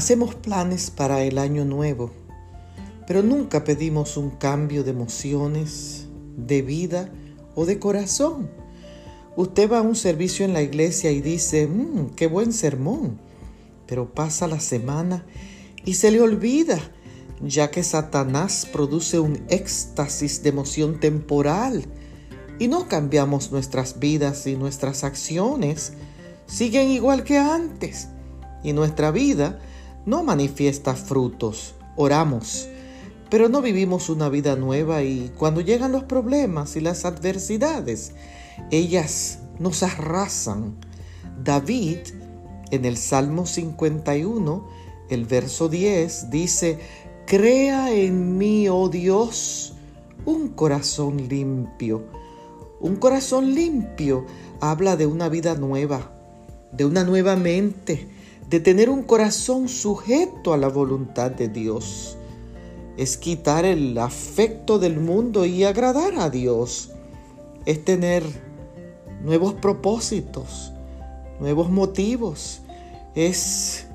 Hacemos planes para el año nuevo, pero nunca pedimos un cambio de emociones, de vida o de corazón. Usted va a un servicio en la iglesia y dice, mmm, qué buen sermón, pero pasa la semana y se le olvida, ya que Satanás produce un éxtasis de emoción temporal y no cambiamos nuestras vidas y nuestras acciones siguen igual que antes y nuestra vida no manifiesta frutos. Oramos, pero no vivimos una vida nueva y cuando llegan los problemas y las adversidades, ellas nos arrasan. David en el Salmo 51, el verso 10 dice, Crea en mí, oh Dios, un corazón limpio. Un corazón limpio habla de una vida nueva, de una nueva mente, de tener un corazón sujeto a la voluntad de Dios. Es quitar el afecto del mundo y agradar a Dios. Es tener nuevos propósitos, nuevos motivos. Es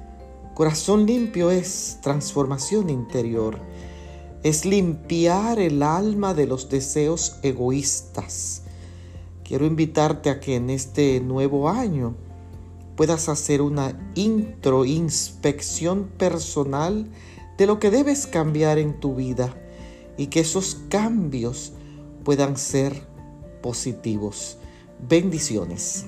corazón limpio, es transformación interior. Es limpiar el alma de los deseos egoístas. Quiero invitarte a que en este nuevo año puedas hacer una introinspección personal de lo que debes cambiar en tu vida y que esos cambios puedan ser positivos. Bendiciones.